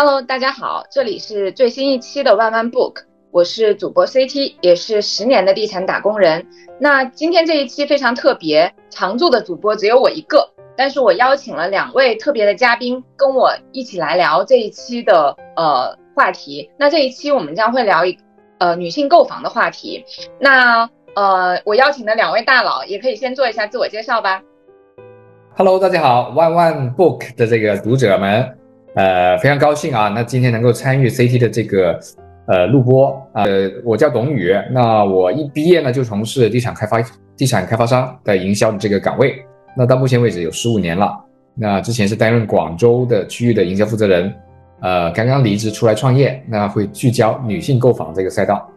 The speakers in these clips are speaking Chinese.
Hello，大家好，这里是最新一期的万万 Book，我是主播 CT，也是十年的地产打工人。那今天这一期非常特别，常驻的主播只有我一个，但是我邀请了两位特别的嘉宾，跟我一起来聊这一期的呃话题。那这一期我们将会聊一呃女性购房的话题。那呃，我邀请的两位大佬也可以先做一下自我介绍吧。Hello，大家好，万万 Book 的这个读者们。呃，非常高兴啊！那今天能够参与 CT 的这个呃录播啊，呃，我叫董宇，那我一毕业呢就从事地产开发、地产开发商的营销的这个岗位，那到目前为止有十五年了。那之前是担任广州的区域的营销负责人，呃，刚刚离职出来创业，那会聚焦女性购房这个赛道。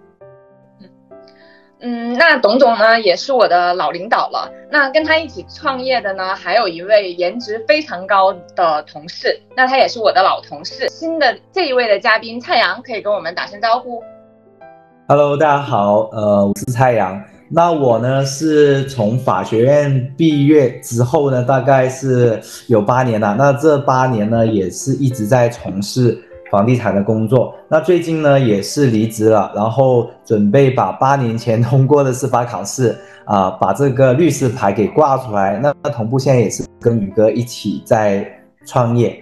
嗯，那董总呢也是我的老领导了。那跟他一起创业的呢，还有一位颜值非常高的同事，那他也是我的老同事。新的这一位的嘉宾蔡阳可以跟我们打声招呼。Hello，大家好，呃，我是蔡阳。那我呢是从法学院毕业之后呢，大概是有八年了。那这八年呢，也是一直在从事。房地产的工作，那最近呢也是离职了，然后准备把八年前通过的司法考试啊，把这个律师牌给挂出来。那那同步现在也是跟宇哥一起在创业。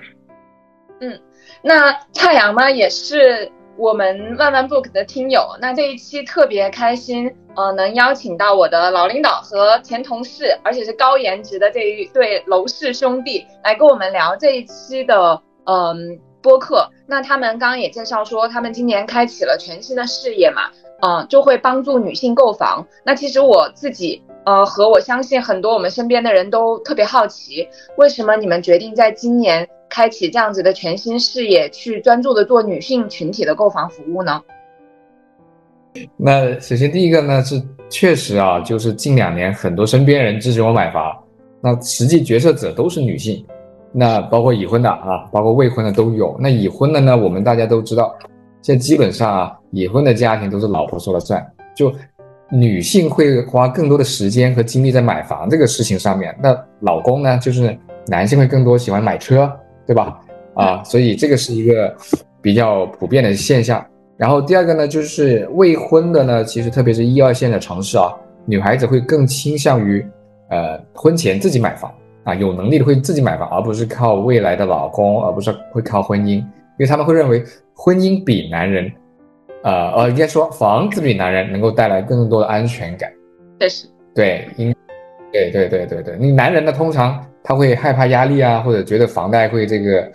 嗯，那蔡阳呢也是我们万万 book 的听友，那这一期特别开心，呃，能邀请到我的老领导和前同事，而且是高颜值的这一对楼氏兄弟来跟我们聊这一期的，嗯。播客，那他们刚刚也介绍说，他们今年开启了全新的事业嘛，嗯，就会帮助女性购房。那其实我自己，呃，和我相信很多我们身边的人都特别好奇，为什么你们决定在今年开启这样子的全新事业，去专注的做女性群体的购房服务呢？那首先第一个呢是确实啊，就是近两年很多身边人支持我买房，那实际决策者都是女性。那包括已婚的啊，包括未婚的都有。那已婚的呢，我们大家都知道，现在基本上啊，已婚的家庭都是老婆说了算，就女性会花更多的时间和精力在买房这个事情上面。那老公呢，就是男性会更多喜欢买车，对吧？啊，所以这个是一个比较普遍的现象。然后第二个呢，就是未婚的呢，其实特别是一二线的城市啊，女孩子会更倾向于呃婚前自己买房。啊，有能力的会自己买房，而不是靠未来的老公，而不是会靠婚姻，因为他们会认为婚姻比男人，呃呃，应该说房子比男人能够带来更多的安全感。确实，对，因，对对对对对，你男人呢，通常他会害怕压力啊，或者觉得房贷会这个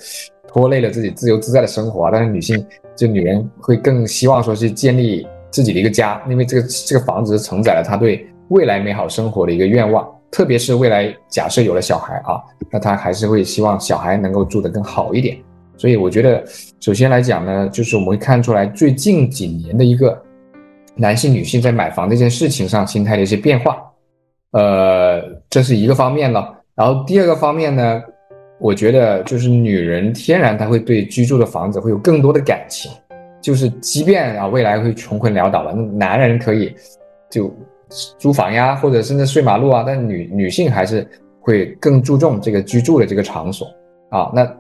拖累了自己自由自在的生活啊。但是女性，就女人会更希望说去建立自己的一个家，因为这个这个房子承载了她对未来美好生活的一个愿望。特别是未来假设有了小孩啊，那他还是会希望小孩能够住得更好一点。所以我觉得，首先来讲呢，就是我们会看出来最近几年的一个男性、女性在买房这件事情上心态的一些变化。呃，这是一个方面了。然后第二个方面呢，我觉得就是女人天然她会对居住的房子会有更多的感情，就是即便啊未来会穷困潦倒了，那男人可以就。租房呀，或者甚至睡马路啊，但女女性还是会更注重这个居住的这个场所啊。那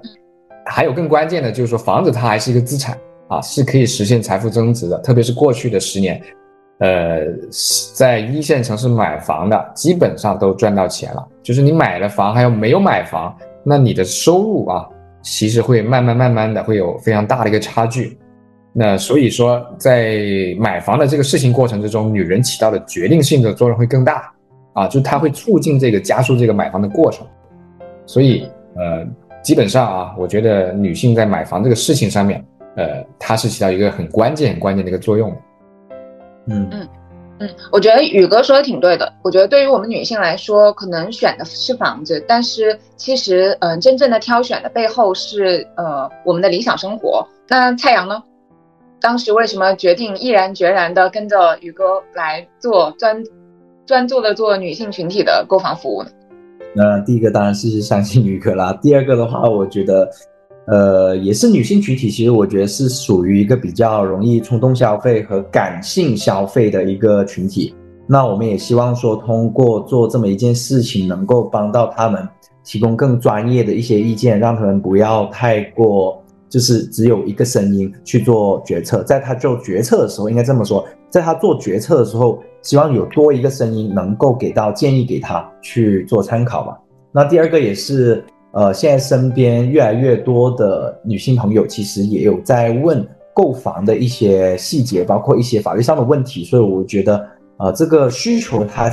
还有更关键的就是说，房子它还是一个资产啊，是可以实现财富增值的。特别是过去的十年，呃，在一线城市买房的基本上都赚到钱了。就是你买了房，还有没有买房，那你的收入啊，其实会慢慢慢慢的会有非常大的一个差距。那所以说，在买房的这个事情过程之中，女人起到的决定性的作用会更大啊，就她会促进这个加速这个买房的过程。所以，呃，基本上啊，我觉得女性在买房这个事情上面，呃，她是起到一个很关键、很关键的一个作用。嗯嗯嗯，我觉得宇哥说的挺对的。我觉得对于我们女性来说，可能选的是房子，但是其实，嗯，真正的挑选的背后是呃我们的理想生活。那蔡阳呢？当时为什么决定毅然决然的跟着宇哥来做专专做的做女性群体的购房服务呢？那第一个当然是相信宇哥啦。第二个的话，我觉得，呃，也是女性群体，其实我觉得是属于一个比较容易冲动消费和感性消费的一个群体。那我们也希望说，通过做这么一件事情，能够帮到他们，提供更专业的一些意见，让他们不要太过。就是只有一个声音去做决策，在他做决策的时候，应该这么说，在他做决策的时候，希望有多一个声音能够给到建议给他去做参考嘛。那第二个也是，呃，现在身边越来越多的女性朋友其实也有在问购房的一些细节，包括一些法律上的问题，所以我觉得，呃，这个需求它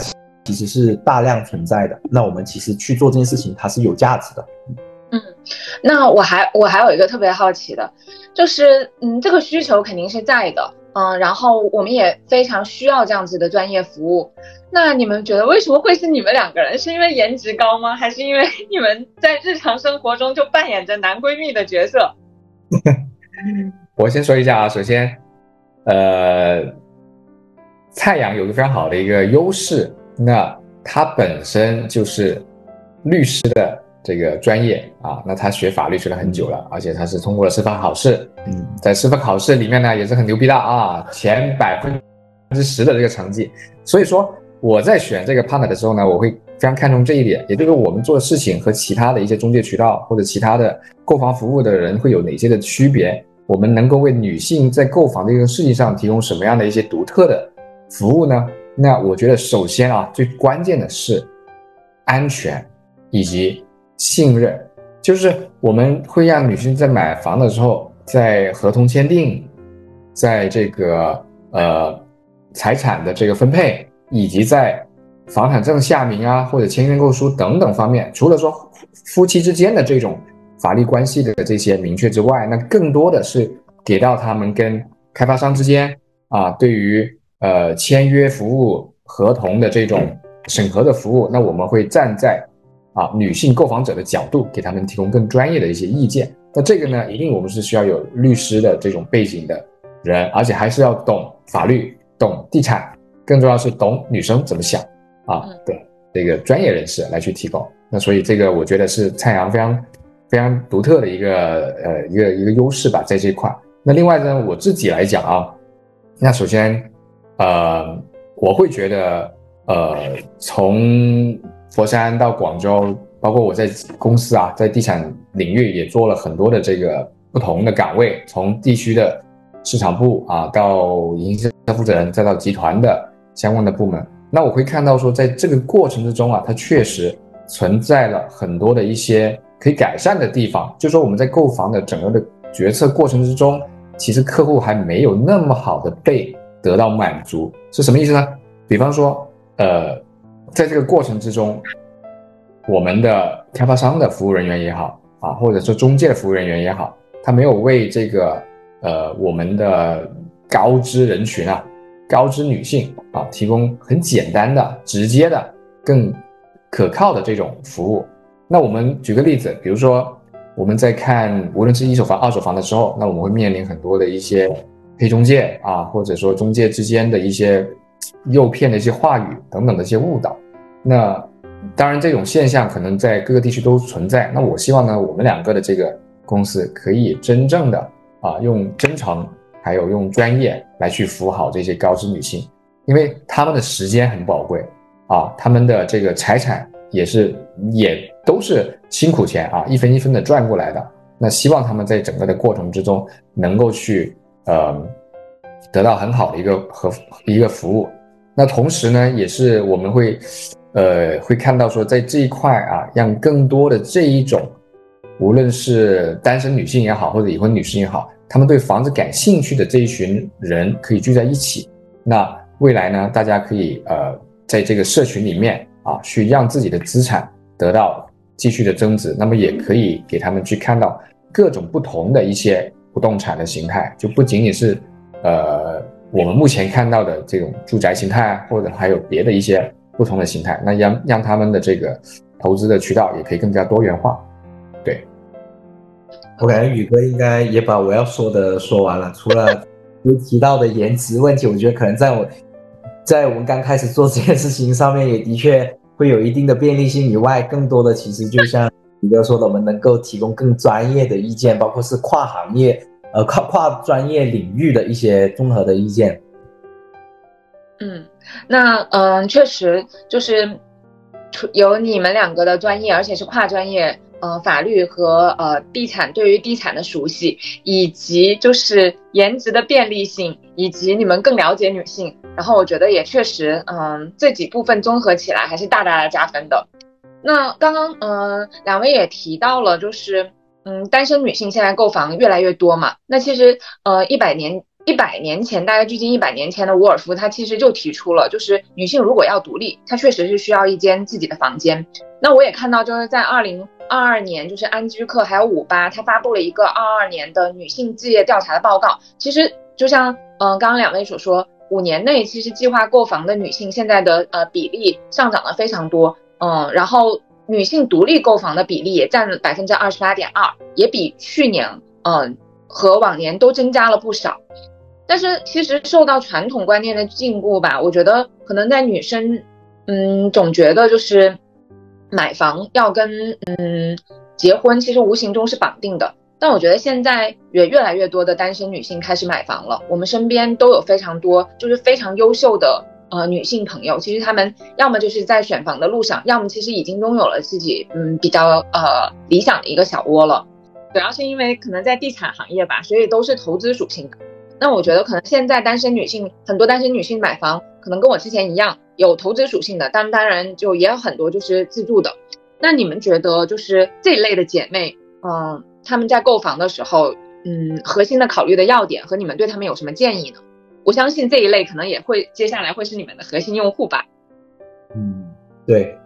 其实是大量存在的。那我们其实去做这件事情，它是有价值的。嗯，那我还我还有一个特别好奇的，就是嗯，这个需求肯定是在的，嗯，然后我们也非常需要这样子的专业服务。那你们觉得为什么会是你们两个人？是因为颜值高吗？还是因为你们在日常生活中就扮演着男闺蜜的角色？我先说一下啊，首先，呃，蔡阳有个非常好的一个优势，那他本身就是律师的。这个专业啊，那他学法律学了很久了，而且他是通过了司法考试，嗯，在司法考试里面呢也是很牛逼的啊，前百分之十的这个成绩。所以说我在选这个 partner 的时候呢，我会非常看重这一点，也就是我们做事情和其他的一些中介渠道或者其他的购房服务的人会有哪些的区别，我们能够为女性在购房这个事情上提供什么样的一些独特的服务呢？那我觉得首先啊，最关键的是安全以及。信任就是我们会让女性在买房的时候，在合同签订，在这个呃财产的这个分配，以及在房产证下名啊或者签认购书等等方面，除了说夫妻之间的这种法律关系的这些明确之外，那更多的是给到他们跟开发商之间啊，对于呃签约服务合同的这种审核的服务，那我们会站在。啊，女性购房者的角度，给他们提供更专业的一些意见。那这个呢，一定我们是需要有律师的这种背景的人，而且还是要懂法律、懂地产，更重要是懂女生怎么想啊的这个专业人士来去提供。那所以这个我觉得是蔡阳非常非常独特的一个呃一个一个优势吧，在这一块。那另外呢，我自己来讲啊，那首先呃，我会觉得呃从。佛山到广州，包括我在公司啊，在地产领域也做了很多的这个不同的岗位，从地区的市场部啊，到营销负责人，再到集团的相关的部门。那我会看到说，在这个过程之中啊，它确实存在了很多的一些可以改善的地方。就说我们在购房的整个的决策过程之中，其实客户还没有那么好的被得到满足，是什么意思呢？比方说，呃。在这个过程之中，我们的开发商的服务人员也好啊，或者说中介的服务人员也好，他没有为这个呃我们的高知人群啊，高知女性啊提供很简单的、直接的、更可靠的这种服务。那我们举个例子，比如说我们在看无论是一手房、二手房的时候，那我们会面临很多的一些黑中介啊，或者说中介之间的一些。诱骗的一些话语等等的一些误导，那当然这种现象可能在各个地区都存在。那我希望呢，我们两个的这个公司可以真正的啊，用真诚还有用专业来去服务好这些高知女性，因为他们的时间很宝贵啊，他们的这个财产也是也都是辛苦钱啊，一分一分的赚过来的。那希望他们在整个的过程之中能够去呃。得到很好的一个和一个服务，那同时呢，也是我们会，呃，会看到说，在这一块啊，让更多的这一种，无论是单身女性也好，或者已婚女性也好，她们对房子感兴趣的这一群人可以聚在一起。那未来呢，大家可以呃，在这个社群里面啊，去让自己的资产得到继续的增值。那么也可以给他们去看到各种不同的一些不动产的形态，就不仅仅是。呃，我们目前看到的这种住宅形态，或者还有别的一些不同的形态，那让让他们的这个投资的渠道也可以更加多元化。对，我感觉宇哥应该也把我要说的说完了。除了提到的颜值问题，我觉得可能在我，在我们刚开始做这件事情上面，也的确会有一定的便利性以外，更多的其实就像宇哥说的，我们能够提供更专业的意见，包括是跨行业。呃，跨跨专业领域的一些综合的意见。那嗯，确实就是有你们两个的专业，而且是跨专业呃法律和呃地产对于地产的熟悉，以及就是颜值的便利性，以及你们更了解女性。然后我觉得也确实，嗯，这几部分综合起来还是大大的加分的。那刚刚嗯两位也提到了，就是嗯单身女性现在购房越来越多嘛。那其实呃一百年。一百年前，大概距今一百年前的沃尔夫，他其实就提出了，就是女性如果要独立，她确实是需要一间自己的房间。那我也看到，就是在二零二二年，就是安居客还有五八，他发布了一个二二年的女性置业调查的报告。其实就像嗯刚刚两位所说，五年内其实计划购房的女性现在的呃比例上涨了非常多，嗯，然后女性独立购房的比例也占了百分之二十八点二，也比去年嗯和往年都增加了不少。但是其实受到传统观念的禁锢吧，我觉得可能在女生，嗯，总觉得就是买房要跟嗯结婚，其实无形中是绑定的。但我觉得现在也越来越多的单身女性开始买房了，我们身边都有非常多就是非常优秀的呃女性朋友，其实她们要么就是在选房的路上，要么其实已经拥有了自己嗯比较呃理想的一个小窝了。主要是因为可能在地产行业吧，所以都是投资属性的。那我觉得可能现在单身女性很多，单身女性买房可能跟我之前一样有投资属性的，但当然就也有很多就是自住的。那你们觉得就是这一类的姐妹，嗯，她们在购房的时候，嗯，核心的考虑的要点和你们对她们有什么建议呢？我相信这一类可能也会接下来会是你们的核心用户吧。嗯，对。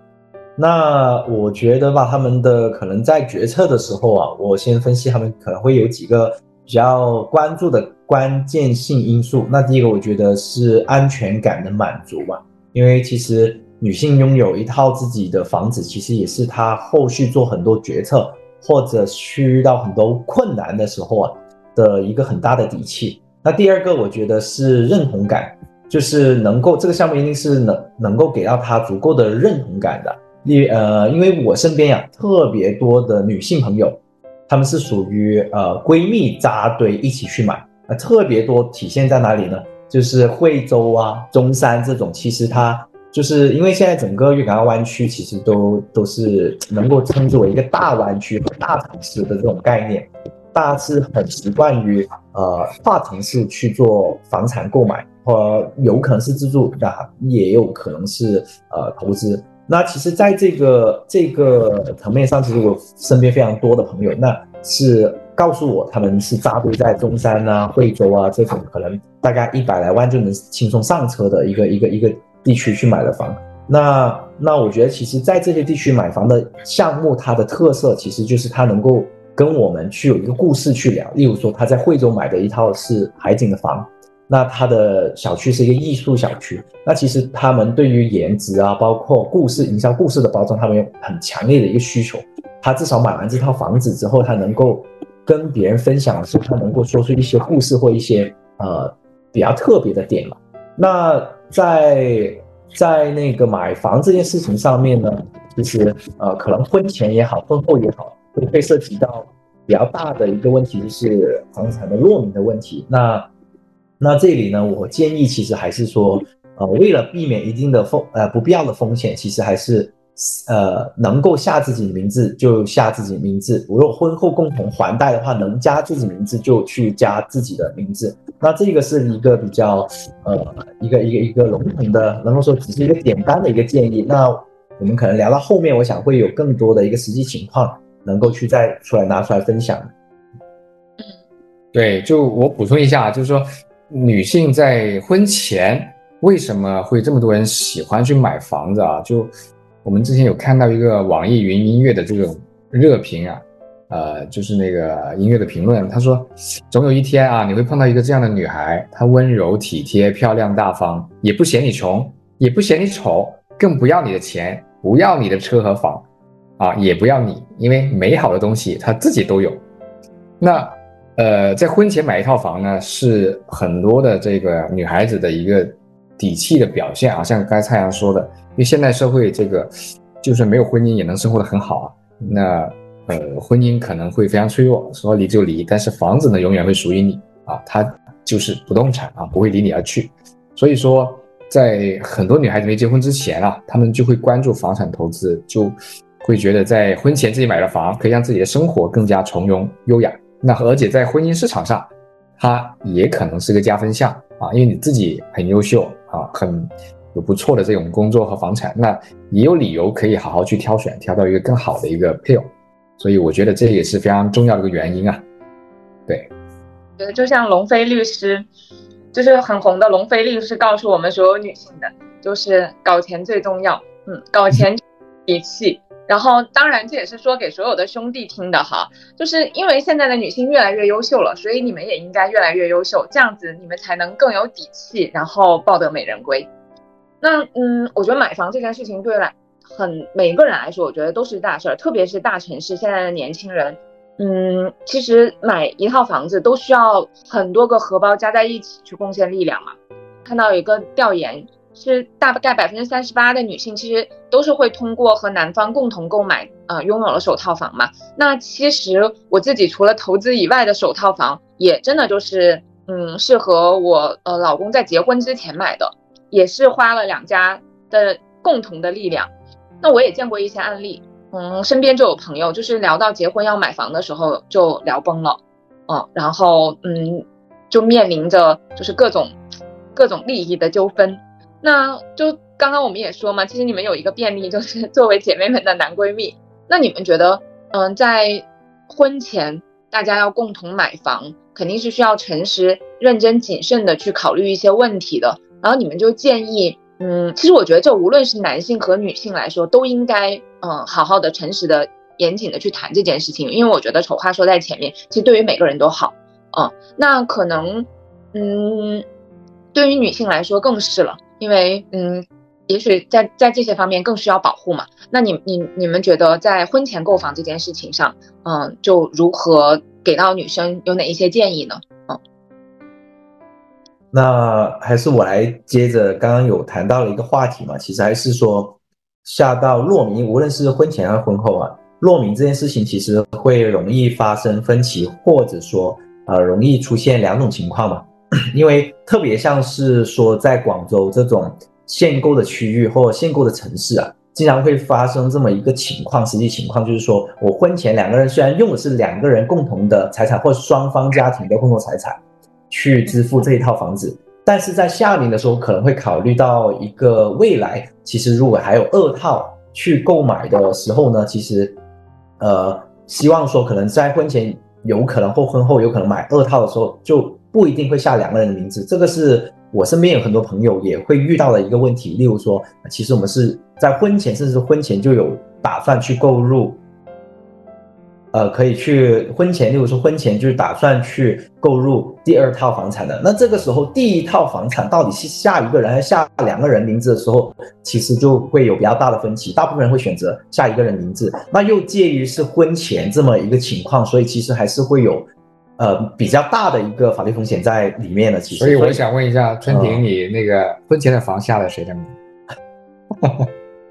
那我觉得吧，他们的可能在决策的时候啊，我先分析他们可能会有几个比较关注的。关键性因素，那第一个我觉得是安全感的满足吧，因为其实女性拥有一套自己的房子，其实也是她后续做很多决策或者去遇到很多困难的时候啊的一个很大的底气。那第二个我觉得是认同感，就是能够这个项目一定是能能够给到她足够的认同感的。例呃，因为我身边呀特别多的女性朋友，她们是属于呃闺蜜扎堆一起去买。啊，特别多体现在哪里呢？就是惠州啊、中山这种，其实它就是因为现在整个粤港澳湾区其实都都是能够称之为一个大湾区和大城市的这种概念，大家是很习惯于呃跨城市去做房产购买，或有可能是自住，那也有可能是呃投资。那其实在这个这个层面上，其实我身边非常多的朋友，那是。告诉我他们是扎堆在中山啊、惠州啊这种可能大概一百来万就能轻松上车的一个一个一个地区去买了房。那那我觉得其实，在这些地区买房的项目，它的特色其实就是它能够跟我们去有一个故事去聊。例如说，他在惠州买的一套是海景的房，那他的小区是一个艺术小区。那其实他们对于颜值啊，包括故事营销故事的包装，他们有很强烈的一个需求。他至少买完这套房子之后，他能够。跟别人分享的时候，他能够说出一些故事或一些呃比较特别的点嘛。那在在那个买房这件事情上面呢，其实呃可能婚前也好，婚后也好，会会涉及到比较大的一个问题，就是房产的落名的问题。那那这里呢，我建议其实还是说，呃，为了避免一定的风呃不必要的风险，其实还是。呃，能够下自己名字就下自己名字。如果婚后共同还贷的话，能加自己名字就去加自己的名字。那这个是一个比较呃一个一个一个笼统的，能够说只是一个简单的一个建议。那我们可能聊到后面，我想会有更多的一个实际情况能够去再出来拿出来分享。嗯，对，就我补充一下，就是说女性在婚前为什么会这么多人喜欢去买房子啊？就我们之前有看到一个网易云音乐的这种热评啊，呃，就是那个音乐的评论，他说，总有一天啊，你会碰到一个这样的女孩，她温柔体贴、漂亮大方，也不嫌你穷，也不嫌你丑，更不要你的钱，不要你的车和房，啊，也不要你，因为美好的东西她自己都有。那，呃，在婚前买一套房呢，是很多的这个女孩子的一个底气的表现啊，像刚才蔡阳说的。因为现代社会，这个就算没有婚姻也能生活的很好啊。那呃，婚姻可能会非常脆弱，说离就离，但是房子呢，永远会属于你啊，它就是不动产啊，不会离你而去。所以说，在很多女孩子没结婚之前啊，她们就会关注房产投资，就会觉得在婚前自己买了房，可以让自己的生活更加从容优雅。那而且在婚姻市场上，它也可能是个加分项啊，因为你自己很优秀啊，很有不错的这种工作和房产，那也有理由可以好好去挑选，挑到一个更好的一个配偶。所以我觉得这也是非常重要的一个原因啊。对，觉得就像龙飞律师，就是很红的龙飞律师告诉我们所有女性的，就是搞钱最重要，嗯，搞钱底气。然后，当然这也是说给所有的兄弟听的哈，就是因为现在的女性越来越优秀了，所以你们也应该越来越优秀，这样子你们才能更有底气，然后抱得美人归。那嗯，我觉得买房这件事情对来很每个人来说，我觉得都是大事儿，特别是大城市现在的年轻人，嗯，其实买一套房子都需要很多个荷包加在一起去贡献力量嘛。看到有一个调研。是大概百分之三十八的女性，其实都是会通过和男方共同购买，呃，拥有了首套房嘛。那其实我自己除了投资以外的首套房，也真的就是，嗯，是和我呃老公在结婚之前买的，也是花了两家的共同的力量。那我也见过一些案例，嗯，身边就有朋友，就是聊到结婚要买房的时候就聊崩了，嗯，然后嗯，就面临着就是各种各种利益的纠纷。那就刚刚我们也说嘛，其实你们有一个便利，就是 作为姐妹们的男闺蜜。那你们觉得，嗯，在婚前大家要共同买房，肯定是需要诚实、认真、谨慎的去考虑一些问题的。然后你们就建议，嗯，其实我觉得这无论是男性和女性来说，都应该，嗯，好好的、诚实的、严谨的去谈这件事情。因为我觉得丑话说在前面，其实对于每个人都好。嗯，那可能，嗯，对于女性来说更是了。因为嗯，也许在在这些方面更需要保护嘛。那你你你们觉得在婚前购房这件事情上，嗯，就如何给到女生有哪一些建议呢？嗯，那还是我来接着刚刚有谈到了一个话题嘛，其实还是说下到落名，无论是婚前还是婚后啊，落名这件事情其实会容易发生分歧，或者说呃容易出现两种情况嘛。因为特别像是说，在广州这种限购的区域或限购的城市啊，经常会发生这么一个情况。实际情况就是说，我婚前两个人虽然用的是两个人共同的财产或双方家庭的共同财产去支付这一套房子，但是在下名的时候可能会考虑到一个未来，其实如果还有二套去购买的时候呢，其实，呃，希望说可能在婚前有可能或婚后有可能买二套的时候就。不一定会下两个人的名字，这个是我身边有很多朋友也会遇到的一个问题。例如说，其实我们是在婚前，甚至婚前就有打算去购入，呃，可以去婚前，例如说婚前就是打算去购入第二套房产的。那这个时候，第一套房产到底是下一个人还是下两个人名字的时候，其实就会有比较大的分歧。大部分人会选择下一个人名字，那又介于是婚前这么一个情况，所以其实还是会有。呃，比较大的一个法律风险在里面的，其实。所以我想问一下春婷，你那个婚前的房下了谁的名？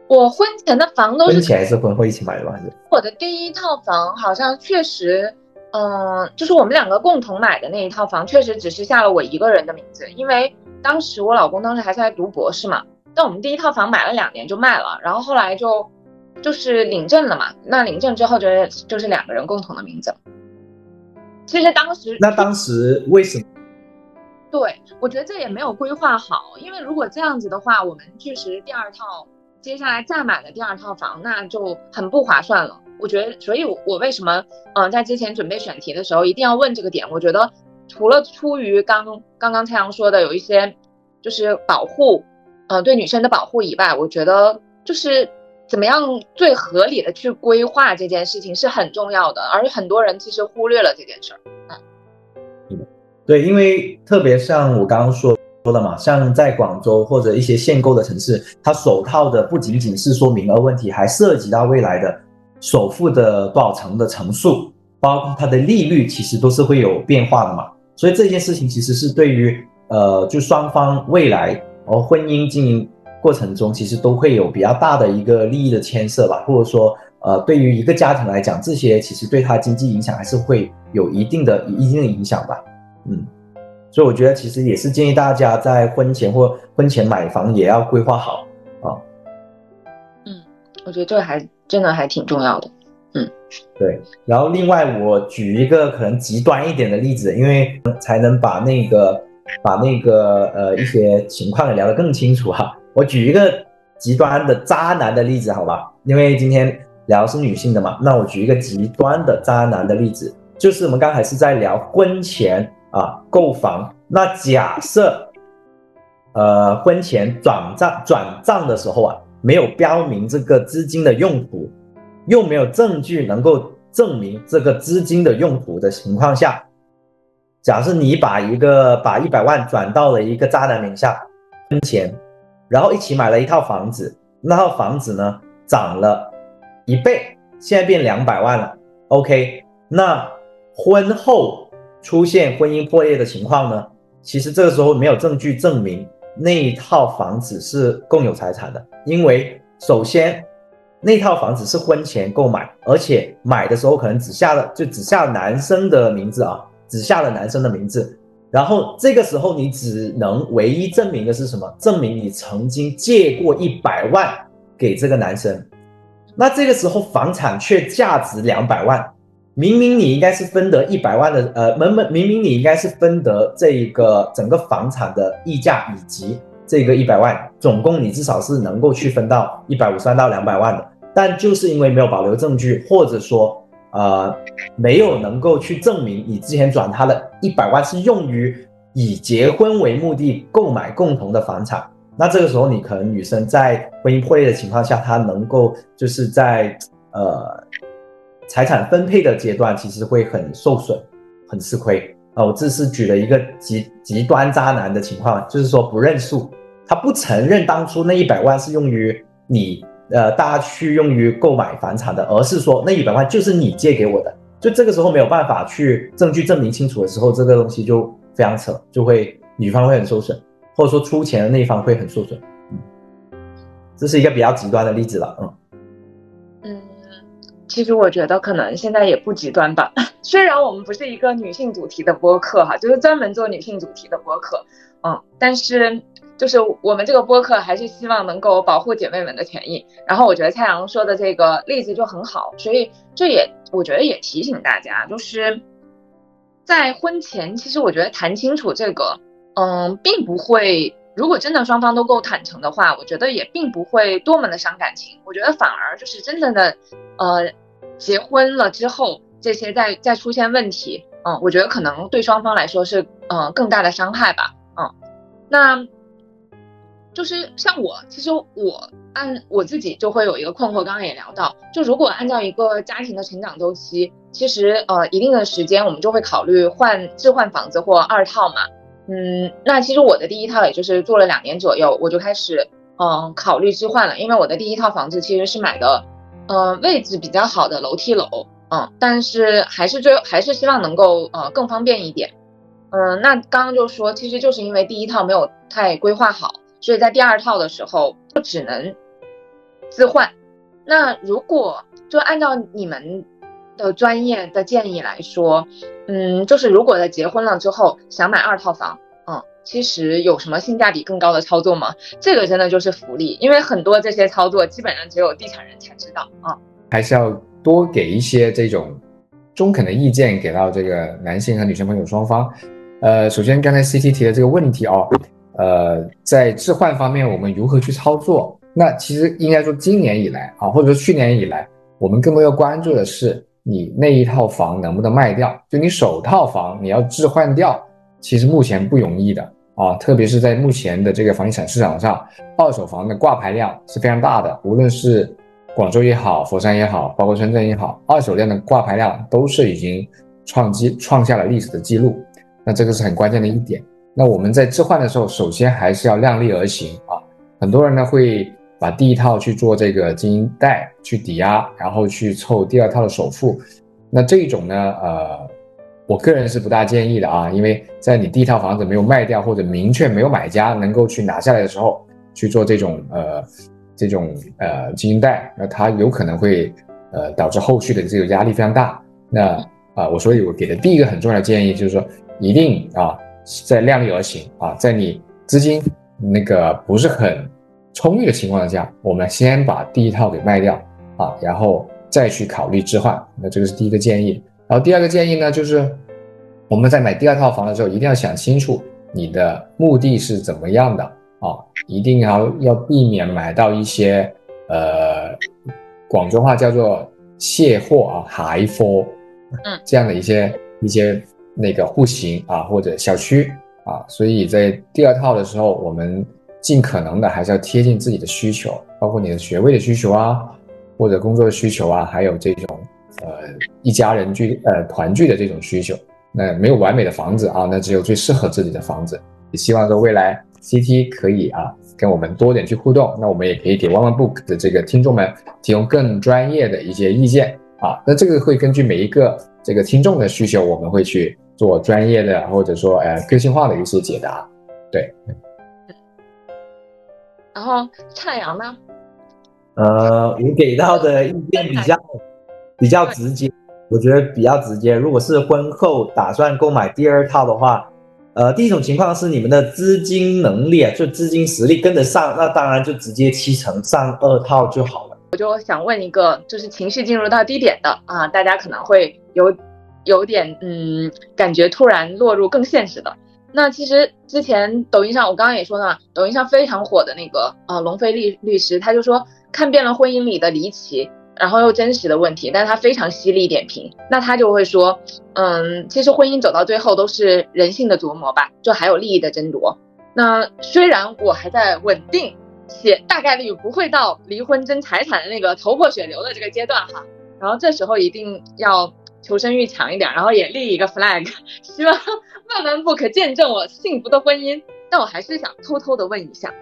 我婚前的房都是婚前还是婚后一起买的吧？还是？我的第一套房好像确实，嗯，就是我们两个共同买的那一套房，确实只是下了我一个人的名字，因为当时我老公当时还在读博士嘛。但我们第一套房买了两年就卖了，然后后来就就是领证了嘛。那领证之后就是就是两个人共同的名字。其实当时，那当时为什么？对，我觉得这也没有规划好，因为如果这样子的话，我们确实第二套接下来再买的第二套房，那就很不划算了。我觉得，所以我为什么嗯在之前准备选题的时候一定要问这个点？我觉得除了出于刚刚刚蔡阳说的有一些就是保护，嗯对女生的保护以外，我觉得就是。怎么样最合理的去规划这件事情是很重要的，而很多人其实忽略了这件事儿。嗯，对，因为特别像我刚刚说说的嘛，像在广州或者一些限购的城市，它首套的不仅仅是说名额问题，还涉及到未来的首付的多少成的层数，包括它的利率，其实都是会有变化的嘛。所以这件事情其实是对于呃，就双方未来和婚姻经营。过程中其实都会有比较大的一个利益的牵涉吧，或者说，呃，对于一个家庭来讲，这些其实对他经济影响还是会有一定的一定的影响吧。嗯，所以我觉得其实也是建议大家在婚前或婚前买房也要规划好啊。嗯，我觉得这个还真的还挺重要的。嗯，对。然后另外我举一个可能极端一点的例子，因为才能把那个把那个呃一些情况给聊得更清楚哈。我举一个极端的渣男的例子，好吧？因为今天聊是女性的嘛，那我举一个极端的渣男的例子，就是我们刚才是在聊婚前啊购房，那假设。呃，婚前转账转账的时候啊，没有标明这个资金的用途，又没有证据能够证明这个资金的用途的情况下，假设你把一个把一百万转到了一个渣男名下，婚前，然后一起买了一套房子，那套房子呢涨了一倍，现在变两百万了。OK，那婚后出现婚姻破裂的情况呢？其实这个时候没有证据证明。那一套房子是共有财产的，因为首先那套房子是婚前购买，而且买的时候可能只下了就只下男生的名字啊，只下了男生的名字。然后这个时候你只能唯一证明的是什么？证明你曾经借过一百万给这个男生。那这个时候房产却价值两百万。明明你应该是分得一百万的，呃，明明明明你应该是分得这一个整个房产的溢价以及这个一百万，总共你至少是能够去分到一百五十万到两百万的，但就是因为没有保留证据，或者说呃没有能够去证明你之前转他的一百万是用于以结婚为目的购买共同的房产，那这个时候你可能女生在婚姻破裂的情况下，她能够就是在呃。财产分配的阶段其实会很受损，很吃亏啊！我这是举了一个极极端渣男的情况，就是说不认数，他不承认当初那一百万是用于你呃大家去用于购买房产的，而是说那一百万就是你借给我的。就这个时候没有办法去证据证明清楚的时候，这个东西就非常扯，就会女方会很受损，或者说出钱的那一方会很受损。嗯，这是一个比较极端的例子了，嗯嗯。其实我觉得可能现在也不极端吧。虽然我们不是一个女性主题的播客哈，就是专门做女性主题的播客，嗯，但是就是我们这个播客还是希望能够保护姐妹们的权益。然后我觉得蔡阳说的这个例子就很好，所以这也我觉得也提醒大家，就是在婚前，其实我觉得谈清楚这个，嗯，并不会。如果真的双方都够坦诚的话，我觉得也并不会多么的伤感情。我觉得反而就是真正的，呃。结婚了之后，这些再再出现问题，嗯，我觉得可能对双方来说是嗯更大的伤害吧，嗯，那就是像我，其实我按我自己就会有一个困惑，刚刚也聊到，就如果按照一个家庭的成长周期，其实呃一定的时间我们就会考虑换置换房子或二套嘛，嗯，那其实我的第一套也就是做了两年左右，我就开始嗯考虑置换了，因为我的第一套房子其实是买的。呃，位置比较好的楼梯楼，嗯，但是还是最还是希望能够呃更方便一点，嗯，那刚刚就说，其实就是因为第一套没有太规划好，所以在第二套的时候就只能置换。那如果就按照你们的专业的建议来说，嗯，就是如果在结婚了之后想买二套房。嗯其实有什么性价比更高的操作吗？这个真的就是福利，因为很多这些操作基本上只有地产人才知道啊。还是要多给一些这种中肯的意见给到这个男性和女性朋友双方。呃，首先刚才 CT 提的这个问题哦，呃，在置换方面我们如何去操作？那其实应该说今年以来啊，或者说去年以来，我们更多要关注的是你那一套房能不能卖掉，就你首套房你要置换掉。其实目前不容易的啊，特别是在目前的这个房地产市场上，二手房的挂牌量是非常大的。无论是广州也好，佛山也好，包括深圳也好，二手量的挂牌量都是已经创基创下了历史的记录。那这个是很关键的一点。那我们在置换的时候，首先还是要量力而行啊。很多人呢会把第一套去做这个经营贷去抵押，然后去凑第二套的首付。那这种呢，呃。我个人是不大建议的啊，因为在你第一套房子没有卖掉或者明确没有买家能够去拿下来的时候，去做这种呃这种呃经营贷，那它有可能会呃导致后续的这个压力非常大。那啊，我所以我给的第一个很重要的建议就是说，一定啊在量力而行啊，在你资金那个不是很充裕的情况下，我们先把第一套给卖掉，啊，然后再去考虑置换。那这个是第一个建议。然后第二个建议呢，就是我们在买第二套房的时候，一定要想清楚你的目的是怎么样的啊，一定要要避免买到一些呃，广州话叫做卸货啊、海货，嗯，这样的一些一些那个户型啊或者小区啊，所以在第二套的时候，我们尽可能的还是要贴近自己的需求，包括你的学位的需求啊，或者工作的需求啊，还有这种呃一家人聚呃团聚的这种需求。那没有完美的房子啊，那只有最适合自己的房子。也希望说未来 CT 可以啊跟我们多点去互动，那我们也可以给 One One Book 的这个听众们提供更专业的一些意见啊。那这个会根据每一个这个听众的需求，我们会去做专业的或者说呃个性化的一些解答。对。然后蔡阳呢？呃，我给到的意见比较比较直接，我觉得比较直接。如果是婚后打算购买第二套的话，呃，第一种情况是你们的资金能力啊，就资金实力跟得上，那当然就直接七成上二套就好了。我就想问一个，就是情绪进入到低点的啊，大家可能会有有点嗯，感觉突然落入更现实的。那其实之前抖音上我刚刚也说了，抖音上非常火的那个呃龙飞律律师，他就说看遍了婚姻里的离奇，然后又真实的问题，但是他非常犀利点评。那他就会说，嗯，其实婚姻走到最后都是人性的琢磨吧，就还有利益的争夺。那虽然我还在稳定且大概率不会到离婚争财产的那个头破血流的这个阶段哈，然后这时候一定要求生欲强一点，然后也立一个 flag，希望。万万不可见证我幸福的婚姻，但我还是想偷偷的问一下，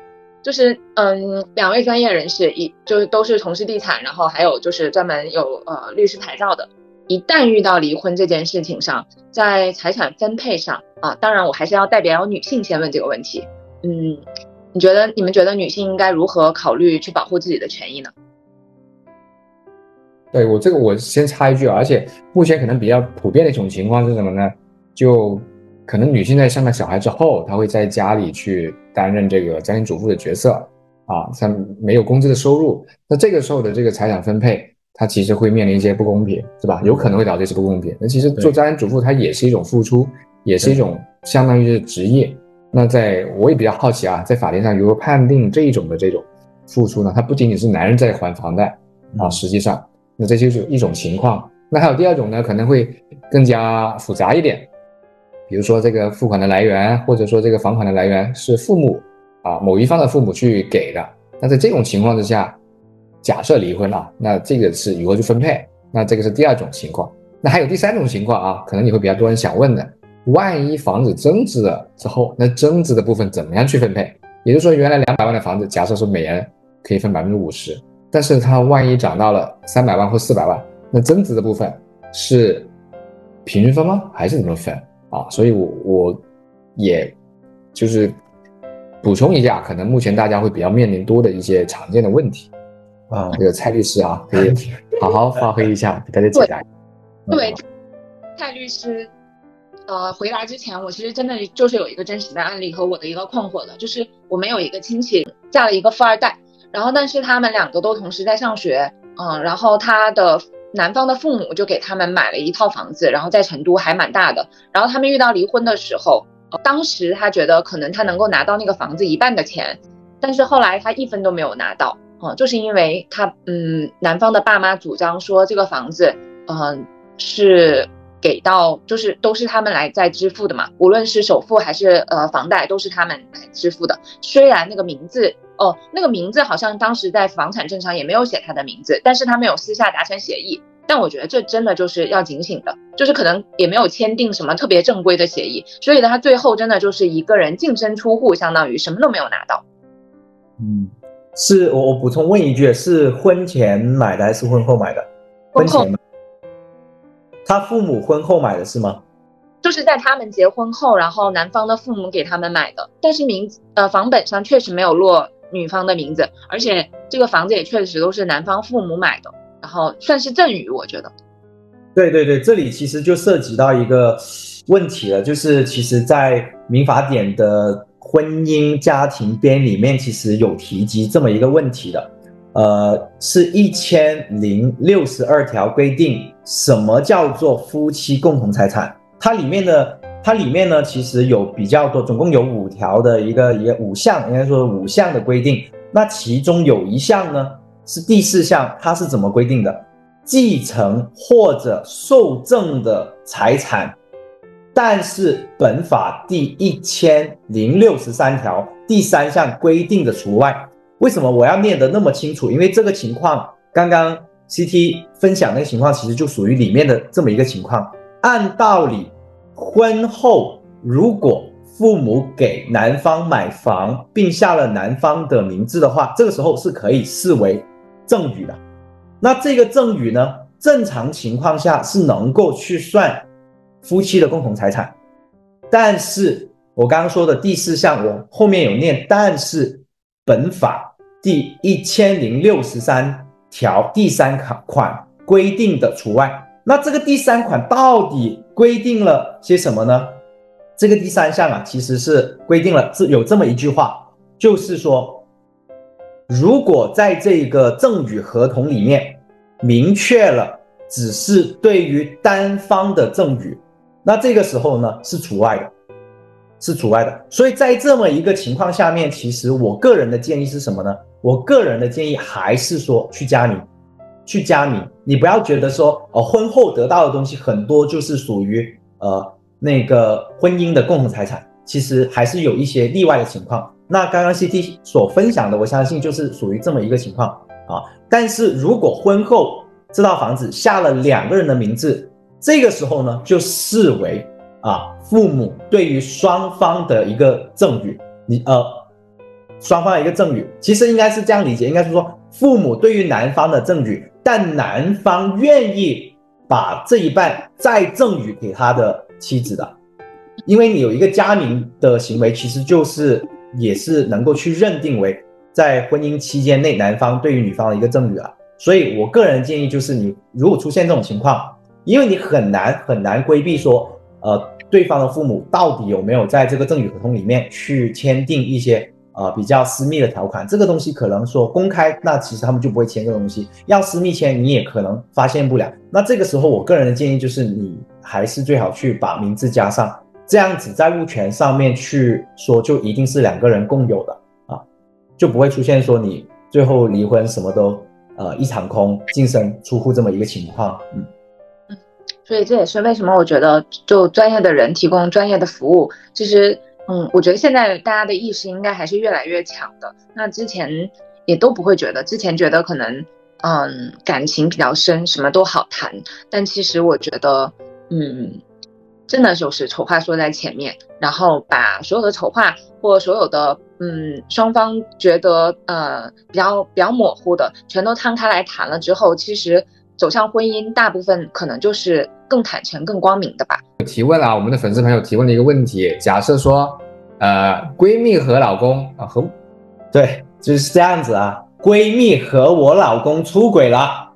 就是嗯，两位专业人士，一就是都是从事地产，然后还有就是专门有呃律师牌照的，一旦遇到离婚这件事情上，在财产分配上啊，当然我还是要代表女性先问这个问题，嗯，你觉得你们觉得女性应该如何考虑去保护自己的权益呢？对我这个我先插一句啊，而且目前可能比较普遍的一种情况是什么呢？就可能女性在生了小孩之后，她会在家里去担任这个家庭主妇的角色啊，像没有工资的收入，那这个时候的这个财产分配，它其实会面临一些不公平，是吧？有可能会导致一些不公平。那其实做家庭主妇，它也是一种付出，也是一种相当于是职业。那在我也比较好奇啊，在法庭上如何判定这一种的这种付出呢？它不仅仅是男人在还房贷啊，实际上，那这就是一种情况。那还有第二种呢，可能会更加复杂一点。比如说这个付款的来源，或者说这个房款的来源是父母啊某一方的父母去给的，那在这种情况之下，假设离婚了，那这个是如何去分配？那这个是第二种情况。那还有第三种情况啊，可能你会比较多人想问的，万一房子增值了之后，那增值的部分怎么样去分配？也就是说，原来两百万的房子，假设说每人可以分百分之五十，但是它万一涨到了三百万或四百万，那增值的部分是平均分吗？还是怎么分？啊，所以，我我也就是补充一下，可能目前大家会比较面临多的一些常见的问题啊。这个蔡律师啊，可以 好好发挥一下，给大家解答。对，蔡律师，呃，回答之前，我其实真的就是有一个真实的案例和我的一个困惑的，就是我们有一个亲戚嫁了一个富二代，然后但是他们两个都同时在上学，嗯，然后他的。男方的父母就给他们买了一套房子，然后在成都还蛮大的。然后他们遇到离婚的时候，当时他觉得可能他能够拿到那个房子一半的钱，但是后来他一分都没有拿到，嗯，就是因为他，嗯，男方的爸妈主张说这个房子，嗯，是给到就是都是他们来在支付的嘛，无论是首付还是呃房贷都是他们来支付的。虽然那个名字。哦，那个名字好像当时在房产证上也没有写他的名字，但是他们有私下达成协议。但我觉得这真的就是要警醒的，就是可能也没有签订什么特别正规的协议，所以呢，他最后真的就是一个人净身出户，相当于什么都没有拿到。嗯，是我我补充问一句，是婚前买的还是婚后买的？婚后。他父母婚后买的是吗？就是在他们结婚后，然后男方的父母给他们买的，但是名呃房本上确实没有落。女方的名字，而且这个房子也确实都是男方父母买的，然后算是赠与，我觉得。对对对，这里其实就涉及到一个问题了，就是其实，在民法典的婚姻家庭编里面，其实有提及这么一个问题的。呃，是一千零六十二条规定什么叫做夫妻共同财产。它里面的它里面呢，其实有比较多，总共有五条的一个一个五项，应该说五项的规定。那其中有一项呢是第四项，它是怎么规定的？继承或者受赠的财产，但是本法第一千零六十三条第三项规定的除外。为什么我要念得那么清楚？因为这个情况，刚刚 CT 分享那个情况，其实就属于里面的这么一个情况。按道理，婚后如果父母给男方买房，并下了男方的名字的话，这个时候是可以视为赠与的。那这个赠与呢，正常情况下是能够去算夫妻的共同财产。但是我刚刚说的第四项，我后面有念，但是本法。第一千零六十三条第三款款规定的除外，那这个第三款到底规定了些什么呢？这个第三项啊，其实是规定了是有这么一句话，就是说，如果在这个赠与合同里面明确了只是对于单方的赠与，那这个时候呢是除外的。是除外的，所以在这么一个情况下面，其实我个人的建议是什么呢？我个人的建议还是说去加名，去加名。你不要觉得说，呃，婚后得到的东西很多就是属于呃那个婚姻的共同财产，其实还是有一些例外的情况。那刚刚 CT 所分享的，我相信就是属于这么一个情况啊。但是如果婚后这套房子下了两个人的名字，这个时候呢，就视为。啊，父母对于双方的一个赠与，你呃，双方的一个赠与，其实应该是这样理解，应该是说父母对于男方的赠与，但男方愿意把这一半再赠与给他的妻子的，因为你有一个加名的行为，其实就是也是能够去认定为在婚姻期间内男方对于女方的一个赠与啊，所以我个人建议就是你如果出现这种情况，因为你很难很难规避说。呃，对方的父母到底有没有在这个赠与合同里面去签订一些呃比较私密的条款？这个东西可能说公开，那其实他们就不会签这个东西。要私密签，你也可能发现不了。那这个时候，我个人的建议就是，你还是最好去把名字加上，这样子在物权上面去说，就一定是两个人共有的啊，就不会出现说你最后离婚什么都呃一场空，净身出户这么一个情况，嗯。所以这也是为什么我觉得，就专业的人提供专业的服务，其实，嗯，我觉得现在大家的意识应该还是越来越强的。那之前也都不会觉得，之前觉得可能，嗯，感情比较深，什么都好谈。但其实我觉得，嗯，真的就是丑话说在前面，然后把所有的丑话或所有的，嗯，双方觉得呃比较比较模糊的，全都摊开来谈了之后，其实。走向婚姻，大部分可能就是更坦诚、更光明的吧。提问啊，我们的粉丝朋友提问了一个问题：假设说，呃，闺蜜和老公啊和，对，就是这样子啊。闺蜜和我老公出轨了，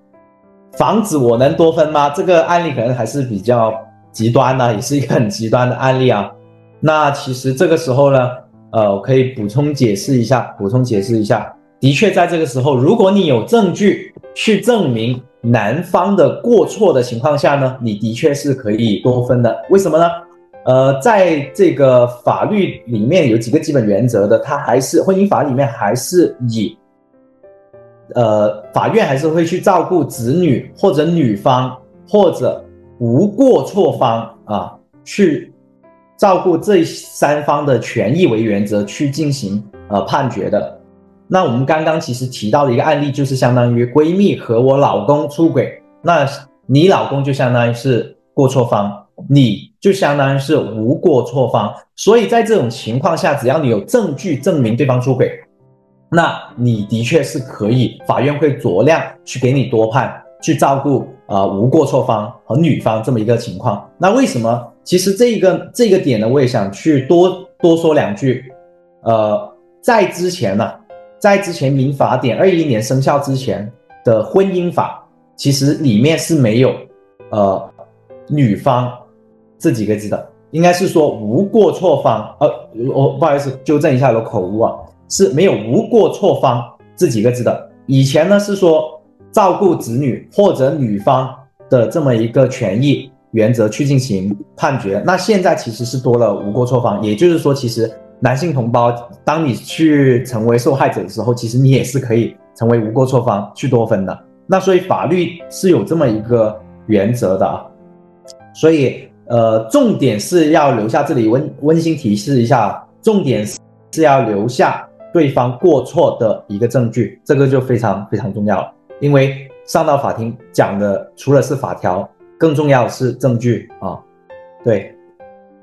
房子我能多分吗？这个案例可能还是比较极端的，也是一个很极端的案例啊。那其实这个时候呢，呃，我可以补充解释一下，补充解释一下。的确，在这个时候，如果你有证据去证明。男方的过错的情况下呢，你的确是可以多分的。为什么呢？呃，在这个法律里面有几个基本原则的，它还是婚姻法里面还是以，呃，法院还是会去照顾子女或者女方或者无过错方啊，去照顾这三方的权益为原则去进行呃判决的。那我们刚刚其实提到的一个案例，就是相当于闺蜜和我老公出轨，那你老公就相当于是过错方，你就相当于是无过错方。所以在这种情况下，只要你有证据证明对方出轨，那你的确是可以，法院会酌量去给你多判，去照顾啊无过错方和女方这么一个情况。那为什么？其实这个这个点呢，我也想去多多说两句。呃，在之前呢。在之前民法典二一年生效之前的婚姻法，其实里面是没有，呃，女方这几个字的，应该是说无过错方，呃，我不好意思纠正一下，有口误啊，是没有无过错方这几个字的。以前呢是说照顾子女或者女方的这么一个权益原则去进行判决，那现在其实是多了无过错方，也就是说，其实男性同胞，当你去成为受害者的时候，其实你也是可以成为无过错方去多分的。那所以法律是有这么一个原则的啊，所以呃，重点是要留下这里温温馨提示一下，重点是是要留下对方过错的一个证据，这个就非常非常重要了，因为上到法庭讲的除了是法条，更重要是证据啊。对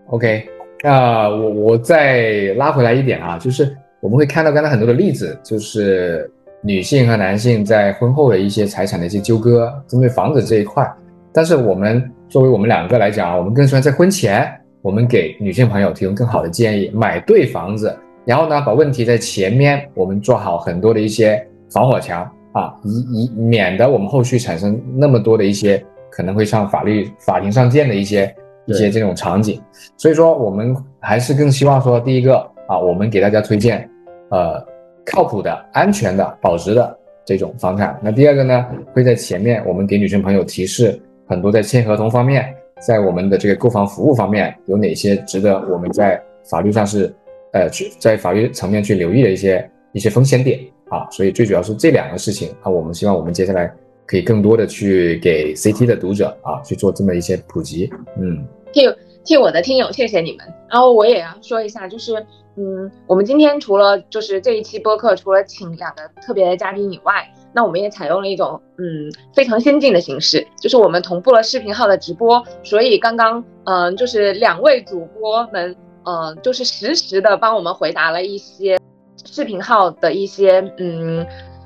，OK，那我我再拉回来一点啊，就是我们会看到刚才很多的例子，就是女性和男性在婚后的一些财产的一些纠葛，针对房子这一块，但是我们。作为我们两个来讲，我们更喜欢在婚前，我们给女性朋友提供更好的建议，买对房子，然后呢，把问题在前面，我们做好很多的一些防火墙啊，以以免得我们后续产生那么多的一些可能会上法律法庭上见的一些一些这种场景。所以说，我们还是更希望说，第一个啊，我们给大家推荐呃靠谱的、安全的、保值的这种房产。那第二个呢，会在前面我们给女性朋友提示。很多在签合同方面，在我们的这个购房服务方面，有哪些值得我们在法律上是，呃，去在法律层面去留意的一些一些风险点啊？所以最主要是这两个事情啊，我们希望我们接下来可以更多的去给 CT 的读者啊去做这么一些普及。嗯，替替我的听友谢谢你们。然后我也要说一下，就是嗯，我们今天除了就是这一期播客，除了请两个特别的嘉宾以外。那我们也采用了一种嗯非常先进的形式，就是我们同步了视频号的直播，所以刚刚嗯就是两位主播们嗯就是实时的帮我们回答了一些视频号的一些嗯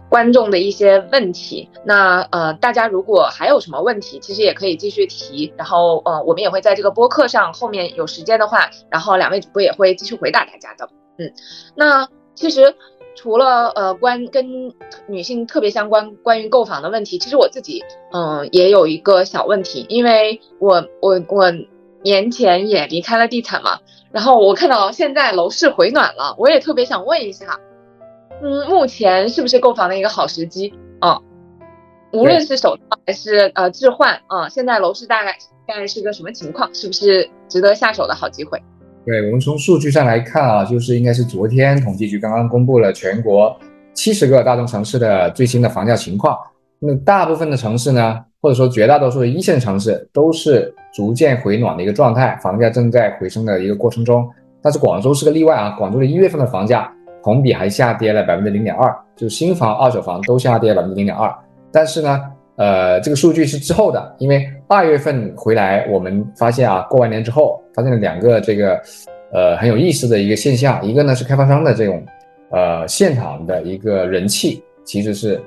观众的一些问题。那呃大家如果还有什么问题，其实也可以继续提，然后呃我们也会在这个播客上后面有时间的话，然后两位主播也会继续回答大家的。嗯，那其实。除了呃关跟女性特别相关关于购房的问题，其实我自己嗯也有一个小问题，因为我我我年前也离开了地产嘛，然后我看到现在楼市回暖了，我也特别想问一下，嗯，目前是不是购房的一个好时机啊？无论是首套还是呃置换啊，现在楼市大概大概是个什么情况？是不是值得下手的好机会？对我们从数据上来看啊，就是应该是昨天统计局刚刚公布了全国七十个大中城市的最新的房价情况。那大部分的城市呢，或者说绝大多数的一线城市都是逐渐回暖的一个状态，房价正在回升的一个过程中。但是广州是个例外啊，广州的一月份的房价同比还下跌了百分之零点二，就新房、二手房都下跌百分之零点二。但是呢，呃，这个数据是之后的，因为二月份回来，我们发现啊，过完年之后发现了两个这个，呃，很有意思的一个现象，一个呢是开发商的这种，呃，现场的一个人气其实是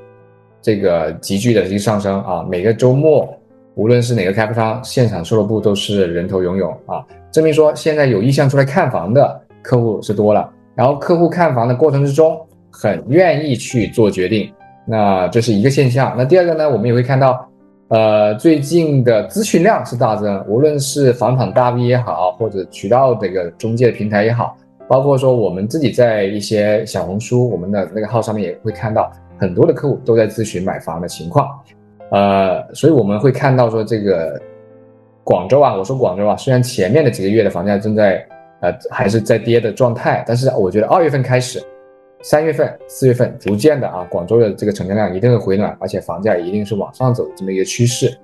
这个急剧的一个上升啊，每个周末无论是哪个开发商现场售楼部都是人头涌涌啊，证明说现在有意向出来看房的客户是多了，然后客户看房的过程之中很愿意去做决定。那这是一个现象。那第二个呢，我们也会看到，呃，最近的咨询量是大增，无论是房产大 V 也好，或者渠道这个中介平台也好，包括说我们自己在一些小红书我们的那个号上面也会看到很多的客户都在咨询买房的情况。呃，所以我们会看到说这个广州啊，我说广州啊，虽然前面的几个月的房价正在呃还是在跌的状态，但是我觉得二月份开始。三月份、四月份逐渐的啊，广州的这个成交量一定会回暖，而且房价一定是往上走这么一个趋势。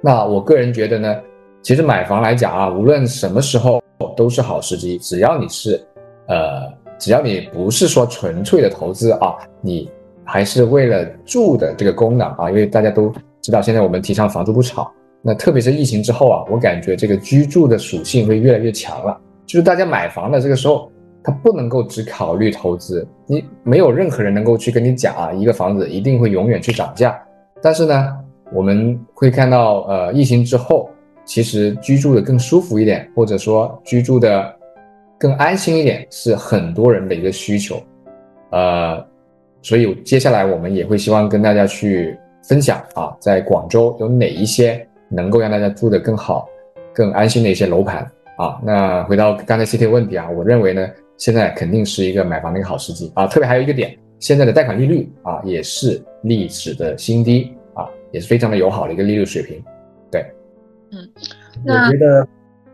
那我个人觉得呢，其实买房来讲啊，无论什么时候都是好时机，只要你是，呃，只要你不是说纯粹的投资啊，你还是为了住的这个功能啊，因为大家都知道现在我们提倡房住不炒，那特别是疫情之后啊，我感觉这个居住的属性会越来越强了，就是大家买房的这个时候。他不能够只考虑投资，你没有任何人能够去跟你讲啊，一个房子一定会永远去涨价。但是呢，我们会看到，呃，疫情之后，其实居住的更舒服一点，或者说居住的更安心一点，是很多人的一个需求。呃，所以接下来我们也会希望跟大家去分享啊，在广州有哪一些能够让大家住得更好、更安心的一些楼盘啊。那回到刚才 CT 问题啊，我认为呢。现在肯定是一个买房的一个好时机啊！特别还有一个点，现在的贷款利率啊也是历史的新低啊，也是非常的友好的一个利率水平。对，嗯，我觉得